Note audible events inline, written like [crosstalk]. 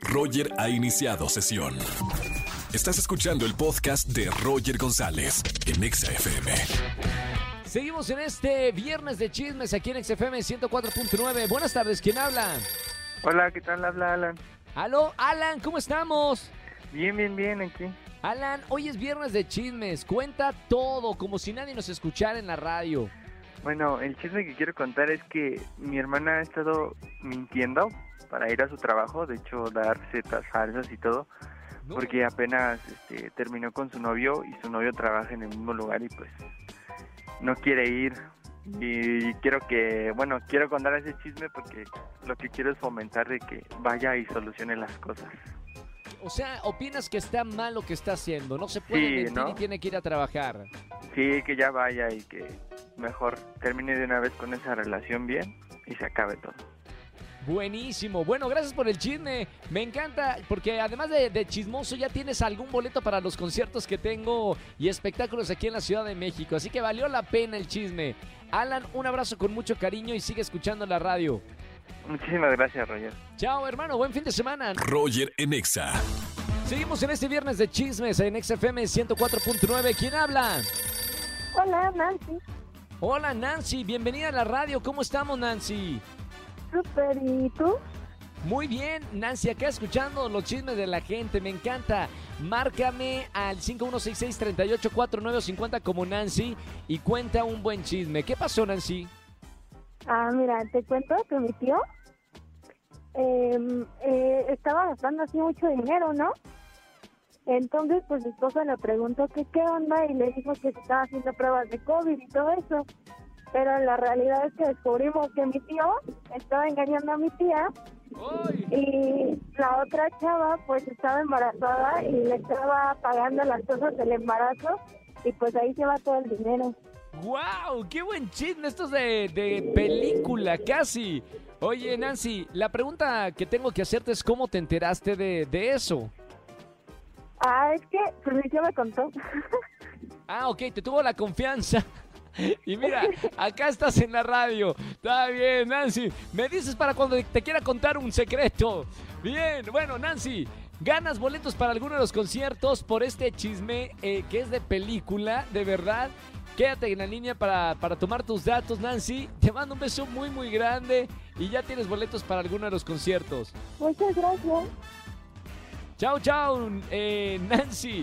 Roger ha iniciado sesión. Estás escuchando el podcast de Roger González en Exa FM. Seguimos en este viernes de chismes aquí en XFM 104.9. Buenas tardes, ¿quién habla? Hola, ¿qué tal? Habla Alan. Aló, Alan, ¿cómo estamos? Bien, bien, bien, aquí. Alan, hoy es viernes de chismes. Cuenta todo, como si nadie nos escuchara en la radio. Bueno, el chisme que quiero contar es que mi hermana ha estado mintiendo para ir a su trabajo, de hecho dar recetas falsas y todo, porque apenas este, terminó con su novio y su novio trabaja en el mismo lugar y pues no quiere ir. Y quiero que, bueno, quiero contar ese chisme porque lo que quiero es fomentar de que vaya y solucione las cosas. O sea, opinas que está mal lo que está haciendo. No se puede Sí, mentir ¿no? y tiene que ir a trabajar. Sí, que ya vaya y que mejor termine de una vez con esa relación bien y se acabe todo. Buenísimo. Bueno, gracias por el chisme. Me encanta porque además de, de chismoso ya tienes algún boleto para los conciertos que tengo y espectáculos aquí en la Ciudad de México. Así que valió la pena el chisme. Alan, un abrazo con mucho cariño y sigue escuchando la radio. Muchísimas gracias, Roger. Chao, hermano. Buen fin de semana. Roger en Exa. Seguimos en este viernes de chismes en XFM 104.9. ¿Quién habla? Hola, Nancy. Hola, Nancy. Bienvenida a la radio. ¿Cómo estamos, Nancy? Súper, ¿y tú? Muy bien, Nancy, acá escuchando los chismes de la gente, me encanta. Márcame al 5166-384950 como Nancy y cuenta un buen chisme. ¿Qué pasó, Nancy? Ah, mira, te cuento que mi tío eh, eh, estaba gastando así mucho dinero, ¿no? Entonces, pues mi esposa le preguntó que qué onda y le dijo que se estaba haciendo pruebas de COVID y todo eso. Pero la realidad es que descubrimos que mi tío estaba engañando a mi tía y la otra chava pues estaba embarazada y le estaba pagando las cosas del embarazo y pues ahí se va todo el dinero. ¡Wow! ¡Qué buen chisme! Esto es de, de película, casi. Oye, Nancy, la pregunta que tengo que hacerte es cómo te enteraste de, de eso. Ah, es que pues mi tío me contó. Ah, ok, te tuvo la confianza. [laughs] Y mira, acá estás en la radio. Está bien, Nancy. Me dices para cuando te quiera contar un secreto. Bien, bueno, Nancy. Ganas boletos para alguno de los conciertos por este chisme eh, que es de película, de verdad. Quédate en la línea para, para tomar tus datos, Nancy. Te mando un beso muy, muy grande y ya tienes boletos para alguno de los conciertos. Muchas gracias. Chao, chao, eh, Nancy.